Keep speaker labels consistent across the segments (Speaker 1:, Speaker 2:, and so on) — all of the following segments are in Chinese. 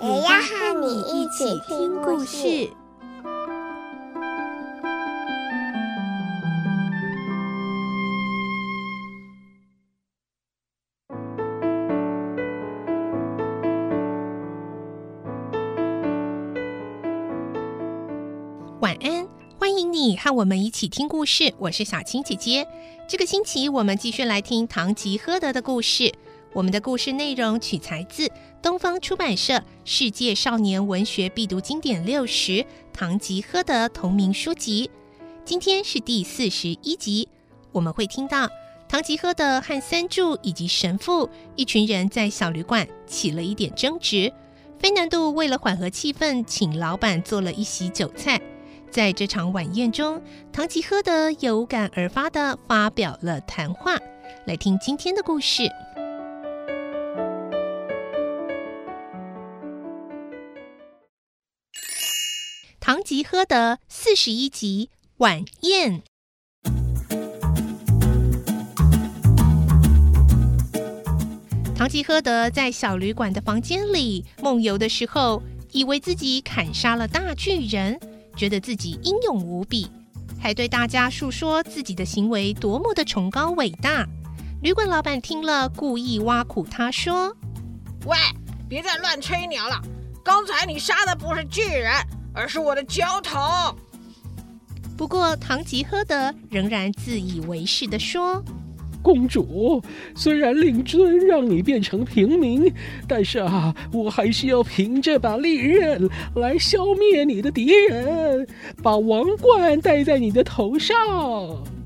Speaker 1: 也要和你一起听故事。
Speaker 2: 晚安，欢迎你和我们一起听故事。我是小青姐姐。这个星期我们继续来听《堂吉诃德》的故事。我们的故事内容取材自东方出版社《世界少年文学必读经典六十》《堂吉诃德》同名书籍。今天是第四十一集，我们会听到堂吉诃德和三柱以及神父一群人在小旅馆起了一点争执。菲南度为了缓和气氛，请老板做了一席酒菜。在这场晚宴中，堂吉诃德有感而发地发表了谈话。来听今天的故事，《唐吉诃德》四十一集晚宴。唐吉诃德在小旅馆的房间里梦游的时候，以为自己砍杀了大巨人。觉得自己英勇无比，还对大家述说自己的行为多么的崇高伟大。旅馆老板听了，故意挖苦他说：“
Speaker 3: 喂，别再乱吹牛了！刚才你杀的不是巨人，而是我的焦糖。”
Speaker 2: 不过，唐吉诃德仍然自以为是的说。
Speaker 4: 公主，虽然令尊让你变成平民，但是啊，我还是要凭这把利刃来消灭你的敌人，把王冠戴在你的头上。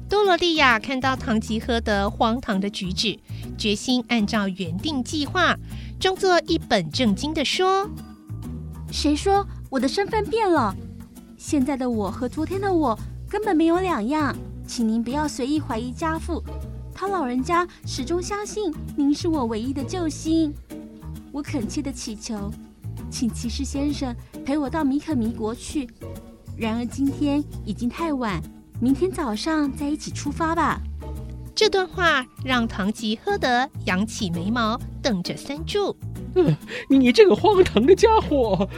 Speaker 2: 多罗蒂亚看到唐吉诃德荒唐的举止，决心按照原定计划，装作一本正经的说：“
Speaker 5: 谁说我的身份变了？现在的我和昨天的我根本没有两样，请您不要随意怀疑家父。”他老人家始终相信您是我唯一的救星，我恳切地祈求，请骑士先生陪我到米可米国去。然而今天已经太晚，明天早上再一起出发吧。
Speaker 2: 这段话让唐吉诃德扬起眉毛，瞪着三柱。
Speaker 4: 呃，你这个荒唐的家伙，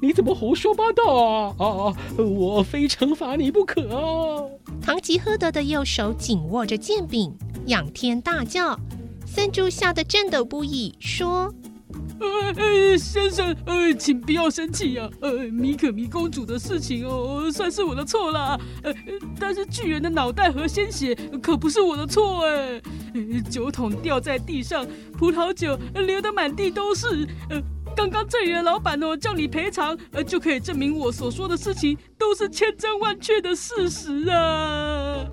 Speaker 4: 你怎么胡说八道啊？啊，我非惩罚你不可啊！
Speaker 2: 唐吉诃德的右手紧握着剑柄，仰天大叫。三柱吓得颤抖不已，说：“
Speaker 6: 呃，先生，呃，请不要生气呀，呃，米可米公主的事情哦，算是我的错啦。呃，但是巨人的脑袋和鲜血可不是我的错哎。呃，酒桶掉在地上，葡萄酒流得满地都是。呃。”刚刚这里的老板哦，叫你赔偿，呃，就可以证明我所说的事情都是千真万确的事实啊。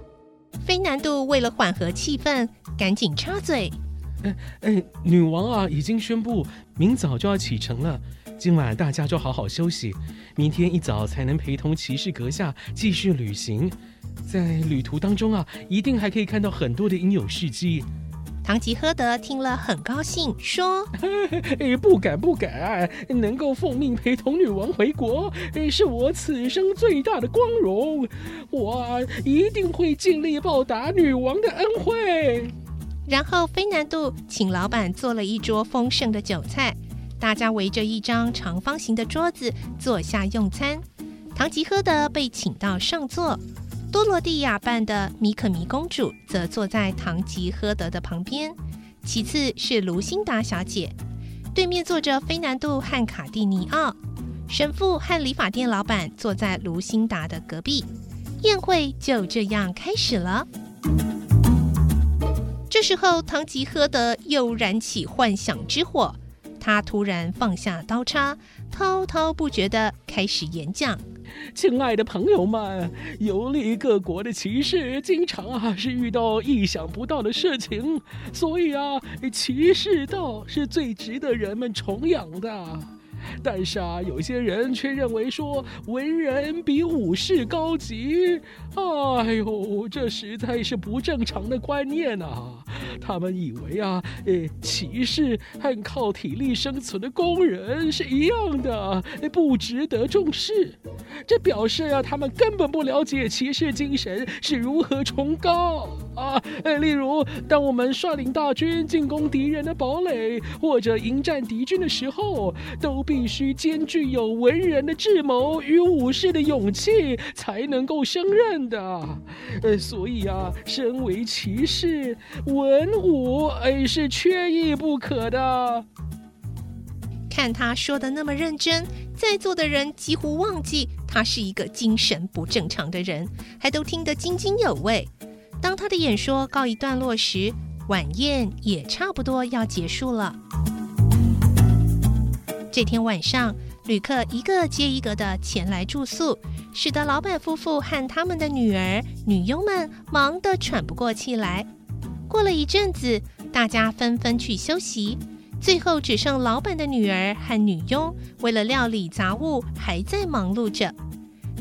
Speaker 2: 菲南度为了缓和气氛，赶紧插嘴：“
Speaker 4: 哎哎，女王啊，已经宣布明早就要启程了，今晚大家就好好休息，明天一早才能陪同骑士阁下继续旅行。在旅途当中啊，一定还可以看到很多的英勇事迹。”
Speaker 2: 堂吉诃德听了很高兴，说：“
Speaker 4: 不敢不敢，能够奉命陪同女王回国，是我此生最大的光荣。我一定会尽力报答女王的恩惠。”
Speaker 2: 然后菲南度请老板做了一桌丰盛的酒菜，大家围着一张长方形的桌子坐下用餐。堂吉诃德被请到上座。多罗蒂亚扮的米可弥公主则坐在唐吉诃德的旁边，其次是卢辛达小姐，对面坐着菲南度和卡蒂尼奥，神父和理发店老板坐在卢辛达的隔壁。宴会就这样开始了。这时候，唐吉诃德又燃起幻想之火，他突然放下刀叉，滔滔不绝地开始演讲。
Speaker 4: 亲爱的朋友们，游历各国的骑士经常啊是遇到意想不到的事情，所以啊，骑士道是最值得人们崇仰的。但是啊，有些人却认为说文人比武士高级。哎呦，这实在是不正常的观念啊！他们以为啊，呃，骑士和靠体力生存的工人是一样的，不值得重视。这表示啊，他们根本不了解骑士精神是如何崇高啊！例如，当我们率领大军进攻敌人的堡垒，或者迎战敌军的时候，都必须兼具有文人的智谋与武士的勇气，才能够胜任的。呃，所以啊，身为骑士，文武哎是缺一不可的。
Speaker 2: 看他说的那么认真，在座的人几乎忘记他是一个精神不正常的人，还都听得津津有味。当他的演说告一段落时，晚宴也差不多要结束了。这天晚上，旅客一个接一个的前来住宿，使得老板夫妇和他们的女儿、女佣们忙得喘不过气来。过了一阵子，大家纷纷去休息，最后只剩老板的女儿和女佣为了料理杂物还在忙碌着。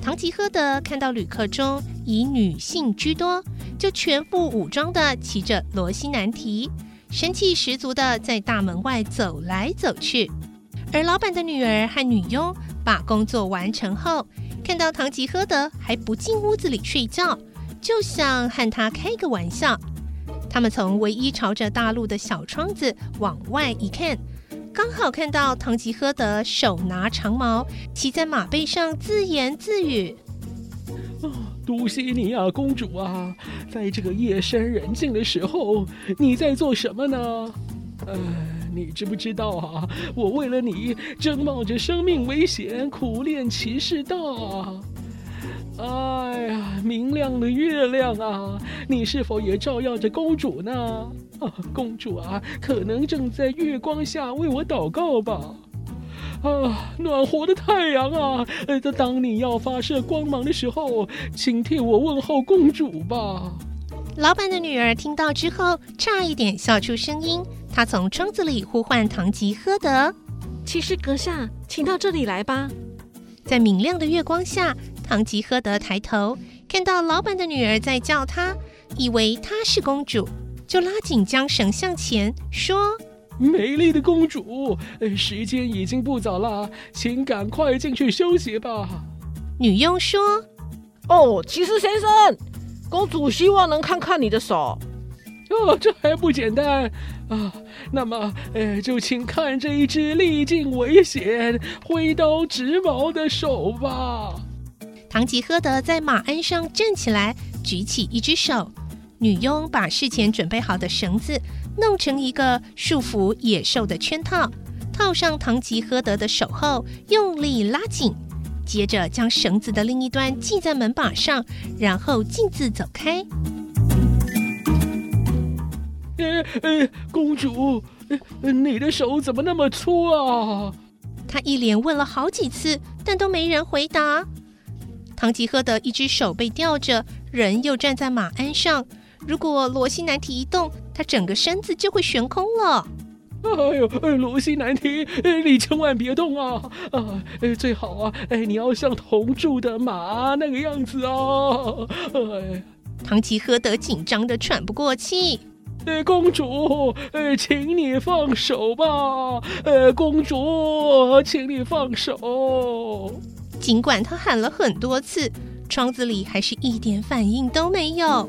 Speaker 2: 唐吉诃德看到旅客中以女性居多，就全副武装地骑着罗西南提，神气十足地在大门外走来走去。而老板的女儿和女佣把工作完成后，看到唐吉诃德还不进屋子里睡觉，就想和他开个玩笑。他们从唯一朝着大路的小窗子往外一看，刚好看到唐吉诃德手拿长矛，骑在马背上自言自
Speaker 4: 语：“，杜西尼亚公主啊，在这个夜深人静的时候，你在做什么呢？”呃你知不知道啊？我为了你，正冒着生命危险苦练骑士道啊！哎呀，明亮的月亮啊，你是否也照耀着公主呢？啊，公主啊，可能正在月光下为我祷告吧？啊，暖和的太阳啊，呃，当你要发射光芒的时候，请替我问候公主吧。
Speaker 2: 老板的女儿听到之后，差一点笑出声音。她从窗子里呼唤唐吉诃德：“
Speaker 7: 骑士阁下，请到这里来吧。”
Speaker 2: 在明亮的月光下，唐吉诃德抬头看到老板的女儿在叫他，以为她是公主，就拉紧缰绳向前说：“
Speaker 4: 美丽的公主，时间已经不早了，请赶快进去休息吧。”
Speaker 2: 女佣说：“
Speaker 3: 哦，骑士先生，公主希望能看看你的手。”
Speaker 4: 哦，这还不简单啊！那么，呃，就请看这一只历尽危险、挥刀直矛的手吧。
Speaker 2: 唐吉诃德在马鞍上站起来，举起一只手。女佣把事前准备好的绳子弄成一个束缚野兽的圈套，套上唐吉诃德的手后，用力拉紧，接着将绳子的另一端系在门把上，然后径自走开。
Speaker 4: 呃呃，公主，呃，你的手怎么那么粗啊？
Speaker 2: 他一连问了好几次，但都没人回答。唐吉诃德一只手被吊着，人又站在马鞍上。如果罗西南提一动，他整个身子就会悬空了。
Speaker 4: 哎呦，罗西南提，你千万别动啊！啊，最好啊，哎，你要像铜铸的马那个样子啊！哎，
Speaker 2: 唐吉诃德紧张的喘不过气。
Speaker 4: 呃，公主，呃，请你放手吧。呃，公主，请你放手。
Speaker 2: 尽管他喊了很多次，窗子里还是一点反应都没有。